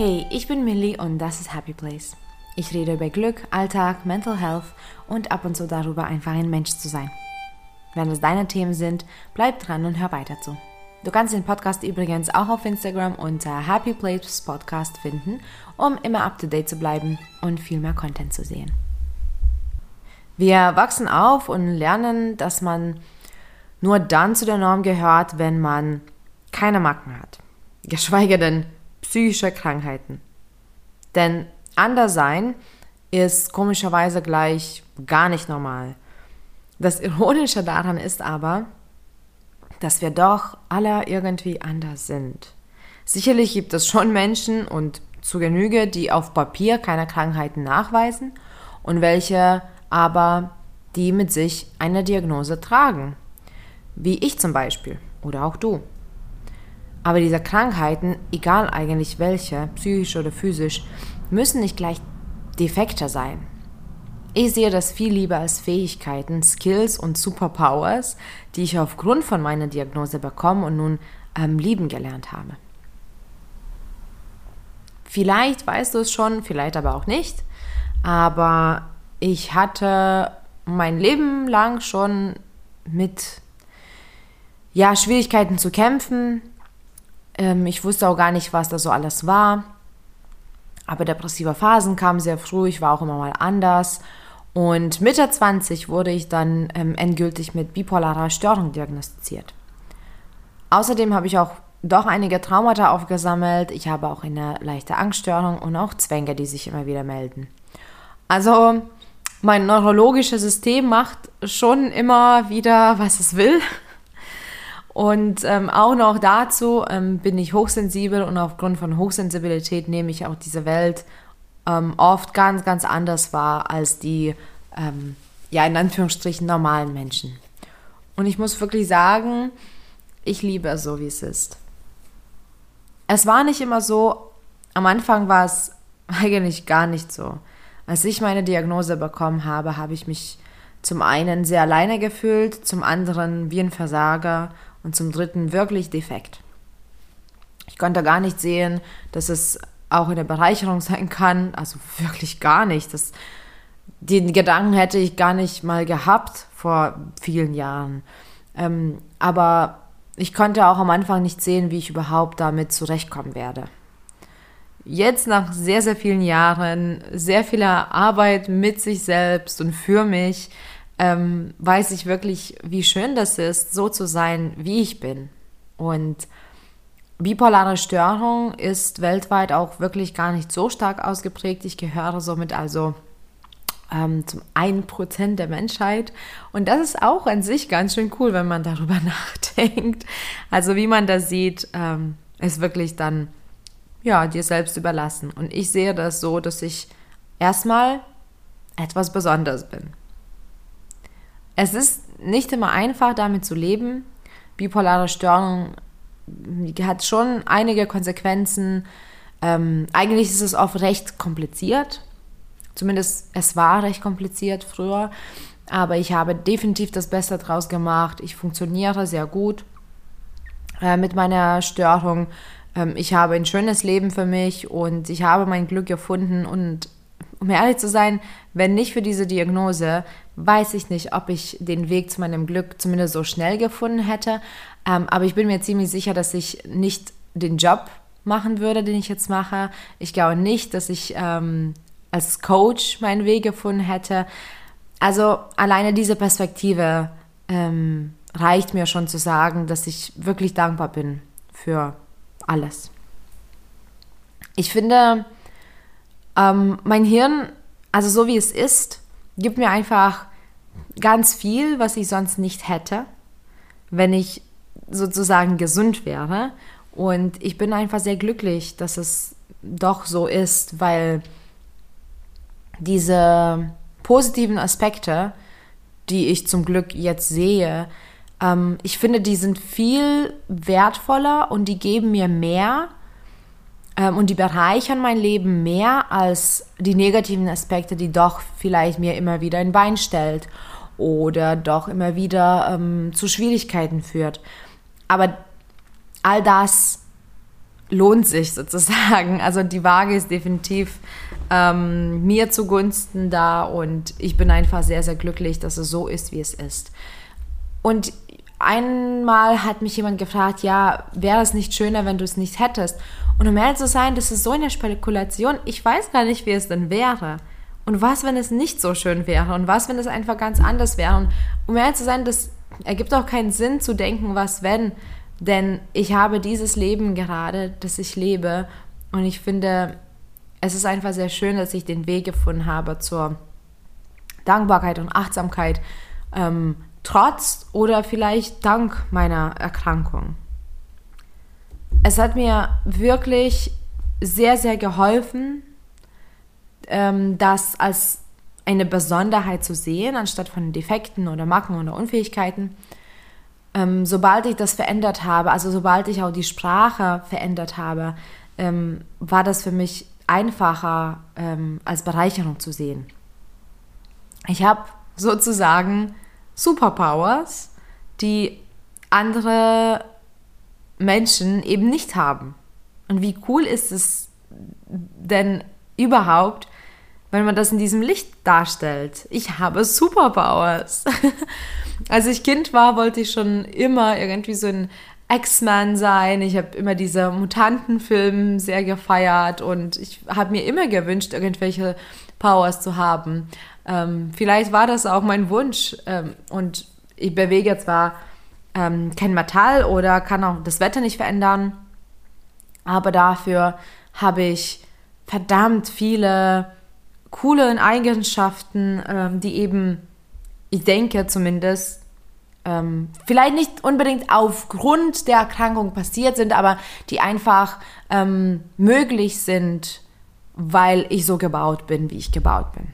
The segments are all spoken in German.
Hey, ich bin Millie und das ist Happy Place. Ich rede über Glück, Alltag, Mental Health und ab und zu darüber, einfach ein Mensch zu sein. Wenn es deine Themen sind, bleib dran und hör weiter zu. Du kannst den Podcast übrigens auch auf Instagram unter Happy Place Podcast finden, um immer up to date zu bleiben und viel mehr Content zu sehen. Wir wachsen auf und lernen, dass man nur dann zu der Norm gehört, wenn man keine Macken hat. Geschweige denn psychische Krankheiten. Denn anders sein ist komischerweise gleich gar nicht normal. Das Ironische daran ist aber, dass wir doch alle irgendwie anders sind. Sicherlich gibt es schon Menschen und zu Genüge, die auf Papier keine Krankheiten nachweisen und welche aber die mit sich eine Diagnose tragen. Wie ich zum Beispiel oder auch du. Aber diese Krankheiten, egal eigentlich welche, psychisch oder physisch, müssen nicht gleich defekter sein. Ich sehe das viel lieber als Fähigkeiten, Skills und Superpowers, die ich aufgrund von meiner Diagnose bekommen und nun ähm, lieben gelernt habe. Vielleicht weißt du es schon, vielleicht aber auch nicht, aber ich hatte mein Leben lang schon mit ja, Schwierigkeiten zu kämpfen, ähm, ich wusste auch gar nicht, was das so alles war. Aber depressive Phasen kamen sehr früh, ich war auch immer mal anders. Und Mitte 20 wurde ich dann ähm, endgültig mit bipolarer Störung diagnostiziert. Außerdem habe ich auch doch einige Traumata aufgesammelt. Ich habe auch eine leichte Angststörung und auch Zwänge, die sich immer wieder melden. Also mein neurologisches System macht schon immer wieder, was es will. Und ähm, auch noch dazu ähm, bin ich hochsensibel und aufgrund von Hochsensibilität nehme ich auch diese Welt ähm, oft ganz, ganz anders wahr als die, ähm, ja, in Anführungsstrichen normalen Menschen. Und ich muss wirklich sagen, ich liebe es so, wie es ist. Es war nicht immer so, am Anfang war es eigentlich gar nicht so. Als ich meine Diagnose bekommen habe, habe ich mich zum einen sehr alleine gefühlt, zum anderen wie ein Versager und zum dritten wirklich defekt. Ich konnte gar nicht sehen, dass es auch eine Bereicherung sein kann, also wirklich gar nicht. Das, den Gedanken hätte ich gar nicht mal gehabt vor vielen Jahren. Ähm, aber ich konnte auch am Anfang nicht sehen, wie ich überhaupt damit zurechtkommen werde. Jetzt nach sehr, sehr vielen Jahren, sehr vieler Arbeit mit sich selbst und für mich, ähm, weiß ich wirklich, wie schön das ist, so zu sein, wie ich bin. Und bipolare Störung ist weltweit auch wirklich gar nicht so stark ausgeprägt. Ich gehöre somit also ähm, zum 1% der Menschheit. Und das ist auch an sich ganz schön cool, wenn man darüber nachdenkt. Also wie man das sieht, ähm, ist wirklich dann ja, dir selbst überlassen. Und ich sehe das so, dass ich erstmal etwas Besonderes bin. Es ist nicht immer einfach, damit zu leben. Bipolare Störung hat schon einige Konsequenzen. Ähm, eigentlich ist es oft recht kompliziert. Zumindest es war recht kompliziert früher. Aber ich habe definitiv das Beste draus gemacht. Ich funktioniere sehr gut äh, mit meiner Störung. Ähm, ich habe ein schönes Leben für mich und ich habe mein Glück gefunden. Und um ehrlich zu sein, wenn nicht für diese Diagnose, weiß ich nicht, ob ich den Weg zu meinem Glück zumindest so schnell gefunden hätte. Ähm, aber ich bin mir ziemlich sicher, dass ich nicht den Job machen würde, den ich jetzt mache. Ich glaube nicht, dass ich ähm, als Coach meinen Weg gefunden hätte. Also alleine diese Perspektive ähm, reicht mir schon zu sagen, dass ich wirklich dankbar bin für alles. Ich finde, ähm, mein Hirn, also so wie es ist, gibt mir einfach ganz viel, was ich sonst nicht hätte, wenn ich sozusagen gesund wäre. Und ich bin einfach sehr glücklich, dass es doch so ist, weil diese positiven Aspekte, die ich zum Glück jetzt sehe, ähm, ich finde, die sind viel wertvoller und die geben mir mehr und die bereichern mein Leben mehr als die negativen Aspekte, die doch vielleicht mir immer wieder ein Bein stellt oder doch immer wieder ähm, zu Schwierigkeiten führt. Aber all das lohnt sich sozusagen. Also die Waage ist definitiv ähm, mir zugunsten da und ich bin einfach sehr, sehr glücklich, dass es so ist, wie es ist. Und einmal hat mich jemand gefragt, ja, wäre es nicht schöner, wenn du es nicht hättest? Und um ehrlich zu sein, das ist so eine Spekulation, ich weiß gar nicht, wie es denn wäre. Und was, wenn es nicht so schön wäre? Und was, wenn es einfach ganz anders wäre? Und um ehrlich zu sein, das ergibt auch keinen Sinn zu denken, was wenn. Denn ich habe dieses Leben gerade, das ich lebe. Und ich finde, es ist einfach sehr schön, dass ich den Weg gefunden habe zur Dankbarkeit und Achtsamkeit, ähm, trotz oder vielleicht dank meiner Erkrankung. Es hat mir wirklich sehr, sehr geholfen, ähm, das als eine Besonderheit zu sehen, anstatt von Defekten oder Macken oder Unfähigkeiten. Ähm, sobald ich das verändert habe, also sobald ich auch die Sprache verändert habe, ähm, war das für mich einfacher ähm, als Bereicherung zu sehen. Ich habe sozusagen Superpowers, die andere Menschen eben nicht haben. Und wie cool ist es denn überhaupt, wenn man das in diesem Licht darstellt? Ich habe Superpowers. Als ich Kind war, wollte ich schon immer irgendwie so ein X-Men sein. Ich habe immer diese Mutantenfilme sehr gefeiert und ich habe mir immer gewünscht, irgendwelche Powers zu haben. Ähm, vielleicht war das auch mein Wunsch ähm, und ich bewege zwar ähm, kein Metall oder kann auch das Wetter nicht verändern, aber dafür habe ich verdammt viele coole Eigenschaften, ähm, die eben, ich denke zumindest, ähm, vielleicht nicht unbedingt aufgrund der Erkrankung passiert sind, aber die einfach ähm, möglich sind, weil ich so gebaut bin, wie ich gebaut bin.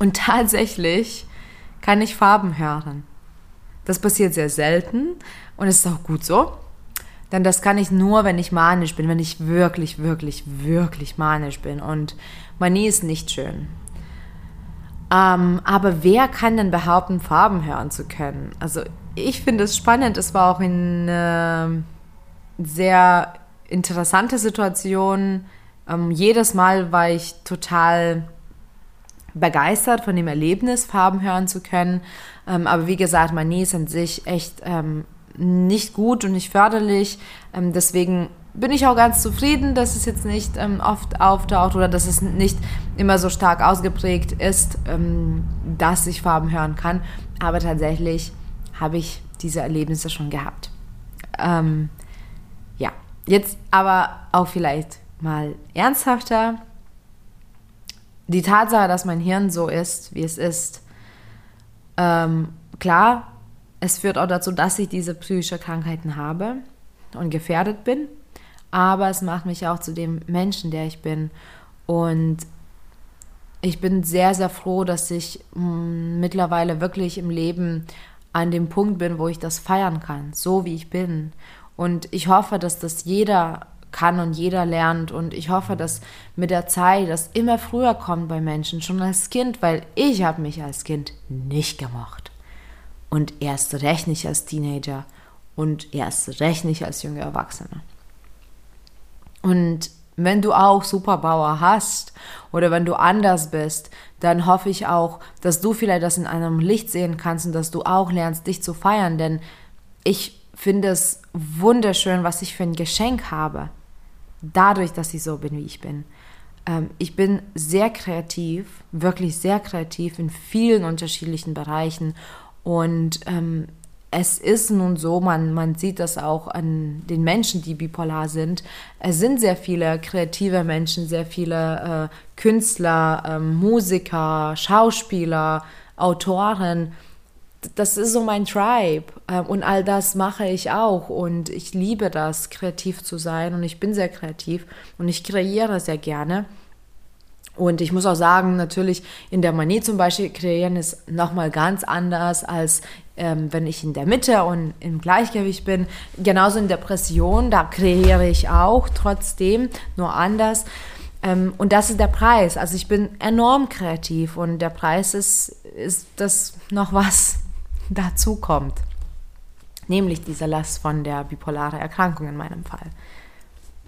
Und tatsächlich kann ich Farben hören. Das passiert sehr selten und es ist auch gut so. Denn das kann ich nur, wenn ich manisch bin, wenn ich wirklich, wirklich, wirklich manisch bin. Und Manie ist nicht schön. Ähm, aber wer kann denn behaupten, Farben hören zu können? Also ich finde es spannend. Es war auch eine sehr interessante Situation. Ähm, jedes Mal war ich total begeistert von dem Erlebnis, Farben hören zu können. Ähm, aber wie gesagt, Manie ist an sich echt ähm, nicht gut und nicht förderlich. Ähm, deswegen bin ich auch ganz zufrieden, dass es jetzt nicht ähm, oft auftaucht oder dass es nicht immer so stark ausgeprägt ist, ähm, dass ich Farben hören kann. Aber tatsächlich habe ich diese Erlebnisse schon gehabt. Ähm, ja, jetzt aber auch vielleicht mal ernsthafter. Die Tatsache, dass mein Hirn so ist, wie es ist, ähm, klar, es führt auch dazu, dass ich diese psychische Krankheiten habe und gefährdet bin aber es macht mich auch zu dem Menschen, der ich bin. Und ich bin sehr, sehr froh, dass ich mm, mittlerweile wirklich im Leben an dem Punkt bin, wo ich das feiern kann, so wie ich bin. Und ich hoffe, dass das jeder kann und jeder lernt. Und ich hoffe, dass mit der Zeit das immer früher kommt bei Menschen, schon als Kind, weil ich habe mich als Kind nicht gemocht. Und erst recht nicht als Teenager und erst recht nicht als junge Erwachsene. Und wenn du auch Superpower hast oder wenn du anders bist, dann hoffe ich auch, dass du vielleicht das in einem Licht sehen kannst und dass du auch lernst, dich zu feiern. Denn ich finde es wunderschön, was ich für ein Geschenk habe, dadurch, dass ich so bin, wie ich bin. Ähm, ich bin sehr kreativ, wirklich sehr kreativ in vielen unterschiedlichen Bereichen und ähm, es ist nun so, man, man sieht das auch an den Menschen, die bipolar sind. Es sind sehr viele kreative Menschen, sehr viele äh, Künstler, äh, Musiker, Schauspieler, Autoren. Das ist so mein Tribe. Äh, und all das mache ich auch. Und ich liebe das, kreativ zu sein. Und ich bin sehr kreativ und ich kreiere sehr gerne. Und ich muss auch sagen, natürlich in der Manie zum Beispiel kreieren ist nochmal ganz anders als ähm, wenn ich in der Mitte und im Gleichgewicht bin. Genauso in Depression, da kreiere ich auch trotzdem, nur anders. Ähm, und das ist der Preis. Also ich bin enorm kreativ und der Preis ist, ist dass noch was dazu kommt. nämlich diese Last von der bipolaren Erkrankung in meinem Fall.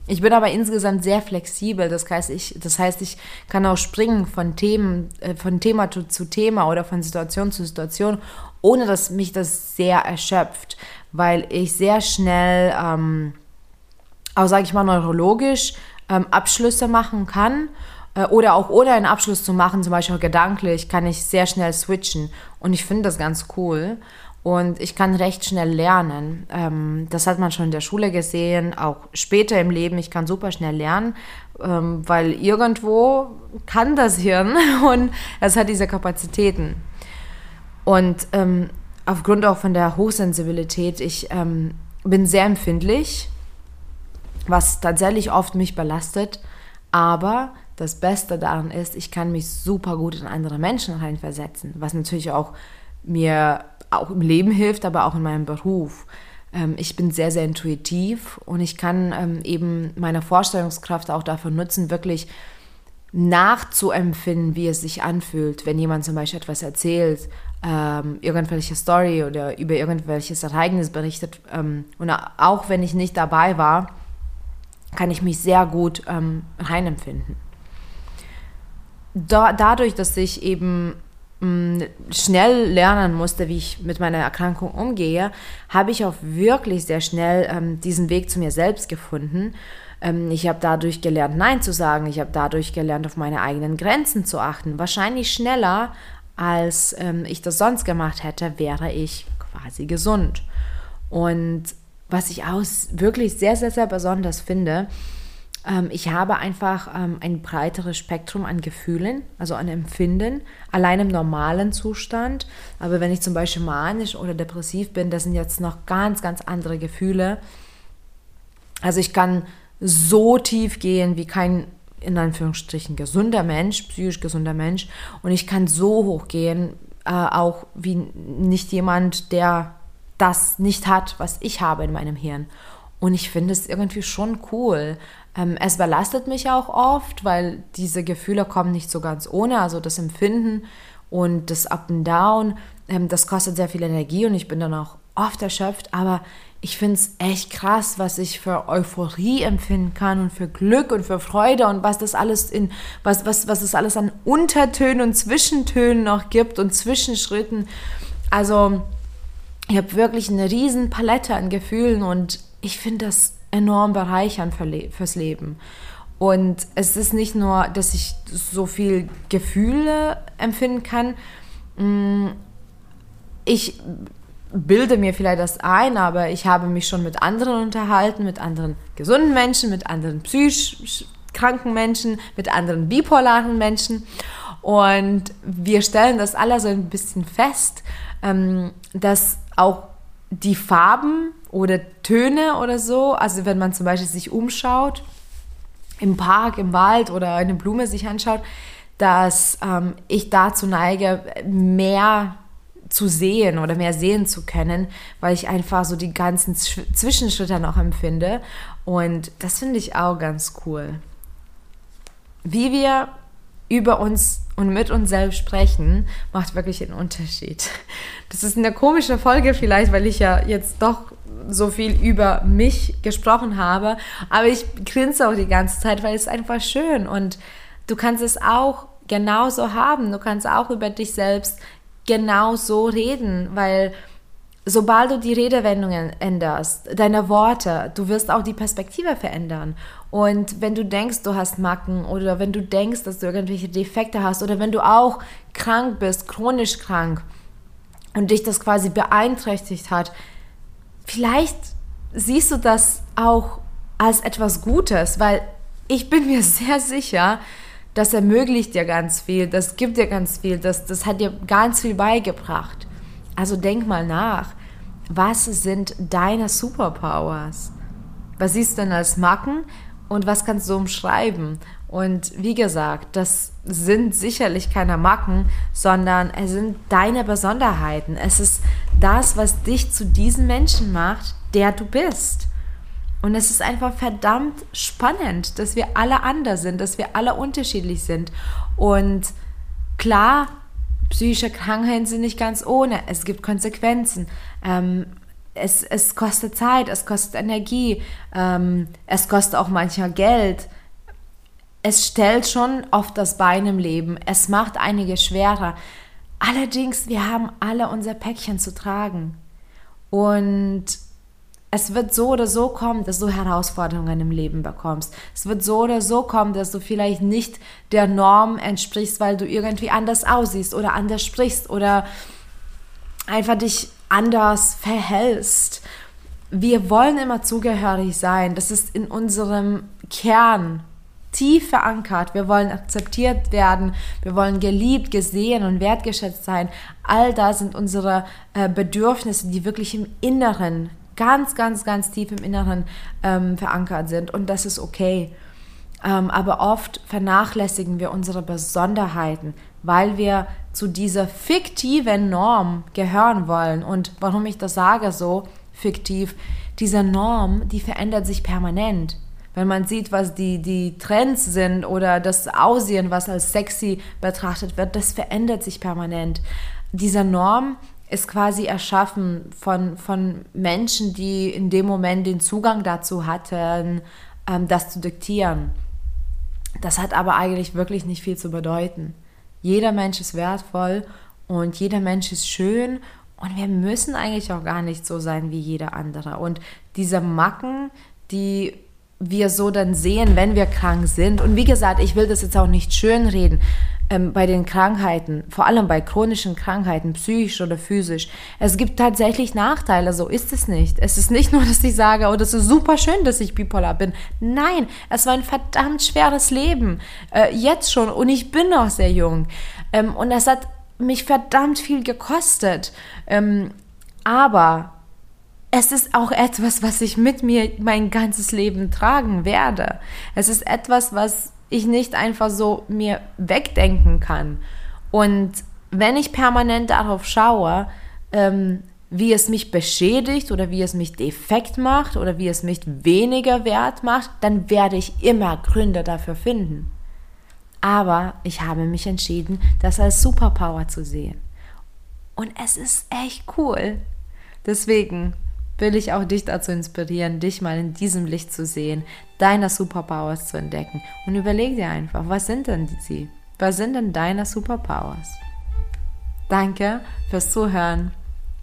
Ich bin aber insgesamt sehr flexibel, das heißt, ich, das heißt, ich kann auch springen von Themen, äh, von Thema zu, zu Thema oder von Situation zu Situation, ohne dass mich das sehr erschöpft, weil ich sehr schnell, ähm, auch sage ich mal neurologisch, ähm, Abschlüsse machen kann oder auch ohne einen Abschluss zu machen, zum Beispiel gedanklich, kann ich sehr schnell switchen und ich finde das ganz cool. Und ich kann recht schnell lernen. Ähm, das hat man schon in der Schule gesehen, auch später im Leben. Ich kann super schnell lernen, ähm, weil irgendwo kann das Hirn und es hat diese Kapazitäten. Und ähm, aufgrund auch von der Hochsensibilität, ich bin sehr empfindlich, was tatsächlich oft mich belastet. Aber das Beste daran ist, ich kann mich super gut in andere Menschen reinversetzen, was natürlich auch mir auch im Leben hilft, aber auch in meinem Beruf. Ähm, ich bin sehr, sehr intuitiv und ich kann ähm, eben meine Vorstellungskraft auch dafür nutzen, wirklich nachzuempfinden, wie es sich anfühlt, wenn jemand zum Beispiel etwas erzählt, ähm, irgendwelche Story oder über irgendwelches Ereignis berichtet. Ähm, und auch wenn ich nicht dabei war, kann ich mich sehr gut ähm, reinempfinden. Da, dadurch, dass ich eben schnell lernen musste, wie ich mit meiner Erkrankung umgehe, habe ich auch wirklich sehr schnell ähm, diesen Weg zu mir selbst gefunden. Ähm, ich habe dadurch gelernt, Nein zu sagen. Ich habe dadurch gelernt, auf meine eigenen Grenzen zu achten. Wahrscheinlich schneller, als ähm, ich das sonst gemacht hätte, wäre ich quasi gesund. Und was ich auch wirklich sehr, sehr, sehr besonders finde, ähm, ich habe einfach ähm, ein breiteres Spektrum an Gefühlen, also an Empfinden, allein im normalen Zustand. Aber wenn ich zum Beispiel manisch oder depressiv bin, das sind jetzt noch ganz, ganz andere Gefühle. Also ich kann so tief gehen wie kein in Anführungsstrichen gesunder Mensch, psychisch gesunder Mensch. Und ich kann so hoch gehen, äh, auch wie nicht jemand, der das nicht hat, was ich habe in meinem Hirn. Und ich finde es irgendwie schon cool. Ähm, es belastet mich auch oft, weil diese Gefühle kommen nicht so ganz ohne. Also das Empfinden und das Up and Down, ähm, das kostet sehr viel Energie und ich bin dann auch oft erschöpft. Aber ich finde es echt krass, was ich für Euphorie empfinden kann und für Glück und für Freude und was das alles in, was, was, was es alles an Untertönen und Zwischentönen noch gibt und Zwischenschritten. Also ich habe wirklich eine riesen Palette an Gefühlen und ich finde das enorm bereichernd für Le fürs Leben. Und es ist nicht nur, dass ich so viel Gefühle empfinden kann. Mm, ich bilde mir vielleicht das ein, aber ich habe mich schon mit anderen unterhalten, mit anderen gesunden Menschen, mit anderen psychisch kranken Menschen, mit anderen bipolaren Menschen. Und wir stellen das alle so ein bisschen fest, ähm, dass auch die Farben oder Töne oder so, also wenn man zum Beispiel sich umschaut, im Park, im Wald oder eine Blume sich anschaut, dass ähm, ich dazu neige, mehr zu sehen oder mehr sehen zu können, weil ich einfach so die ganzen Zwischenschritte noch empfinde. Und das finde ich auch ganz cool. Wie wir über uns und mit uns selbst sprechen, macht wirklich einen Unterschied. Das ist eine komische Folge vielleicht, weil ich ja jetzt doch so viel über mich gesprochen habe, aber ich grinse auch die ganze Zeit, weil es einfach schön und du kannst es auch genauso haben. Du kannst auch über dich selbst genauso reden, weil sobald du die Redewendungen änderst, deine Worte, du wirst auch die Perspektive verändern. Und wenn du denkst, du hast Macken oder wenn du denkst, dass du irgendwelche Defekte hast oder wenn du auch krank bist, chronisch krank und dich das quasi beeinträchtigt hat, vielleicht siehst du das auch als etwas Gutes, weil ich bin mir sehr sicher, das ermöglicht dir ganz viel, das gibt dir ganz viel, das, das hat dir ganz viel beigebracht. Also denk mal nach, was sind deine Superpowers? Was siehst du denn als Macken und was kannst du umschreiben? Und wie gesagt, das sind sicherlich keine Macken, sondern es sind deine Besonderheiten. Es ist das, was dich zu diesem Menschen macht, der du bist. Und es ist einfach verdammt spannend, dass wir alle anders sind, dass wir alle unterschiedlich sind. Und klar, psychische Krankheiten sind nicht ganz ohne. Es gibt Konsequenzen. Ähm, es, es kostet Zeit, es kostet Energie, ähm, es kostet auch manchmal Geld. Es stellt schon oft das Bein im Leben. Es macht einige schwerer. Allerdings, wir haben alle unser Päckchen zu tragen. Und es wird so oder so kommen, dass du Herausforderungen im Leben bekommst. Es wird so oder so kommen, dass du vielleicht nicht der Norm entsprichst, weil du irgendwie anders aussiehst oder anders sprichst oder einfach dich anders verhältst. Wir wollen immer zugehörig sein. Das ist in unserem Kern tief verankert. Wir wollen akzeptiert werden. Wir wollen geliebt, gesehen und wertgeschätzt sein. All das sind unsere äh, Bedürfnisse, die wirklich im Inneren, ganz, ganz, ganz tief im Inneren ähm, verankert sind. Und das ist okay. Ähm, aber oft vernachlässigen wir unsere Besonderheiten, weil wir zu dieser fiktiven Norm gehören wollen. Und warum ich das sage so fiktiv, diese Norm, die verändert sich permanent. Wenn man sieht, was die, die Trends sind oder das Aussehen, was als sexy betrachtet wird, das verändert sich permanent. Diese Norm ist quasi erschaffen von, von Menschen, die in dem Moment den Zugang dazu hatten, ähm, das zu diktieren. Das hat aber eigentlich wirklich nicht viel zu bedeuten. Jeder Mensch ist wertvoll und jeder Mensch ist schön und wir müssen eigentlich auch gar nicht so sein wie jeder andere. Und diese Macken, die wir so dann sehen, wenn wir krank sind. Und wie gesagt, ich will das jetzt auch nicht schönreden ähm, bei den Krankheiten, vor allem bei chronischen Krankheiten, psychisch oder physisch. Es gibt tatsächlich Nachteile, so ist es nicht. Es ist nicht nur, dass ich sage, oh, das ist super schön, dass ich bipolar bin. Nein, es war ein verdammt schweres Leben, äh, jetzt schon, und ich bin noch sehr jung. Ähm, und es hat mich verdammt viel gekostet. Ähm, aber es ist auch etwas, was ich mit mir mein ganzes Leben tragen werde. Es ist etwas, was ich nicht einfach so mir wegdenken kann. Und wenn ich permanent darauf schaue, ähm, wie es mich beschädigt oder wie es mich defekt macht oder wie es mich weniger wert macht, dann werde ich immer Gründe dafür finden. Aber ich habe mich entschieden, das als Superpower zu sehen. Und es ist echt cool. Deswegen will ich auch dich dazu inspirieren, dich mal in diesem Licht zu sehen, deine Superpowers zu entdecken. Und überleg dir einfach, was sind denn sie? Was sind denn deine Superpowers? Danke fürs Zuhören.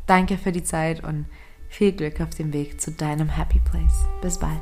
Danke für die Zeit und viel Glück auf dem Weg zu deinem Happy Place. Bis bald.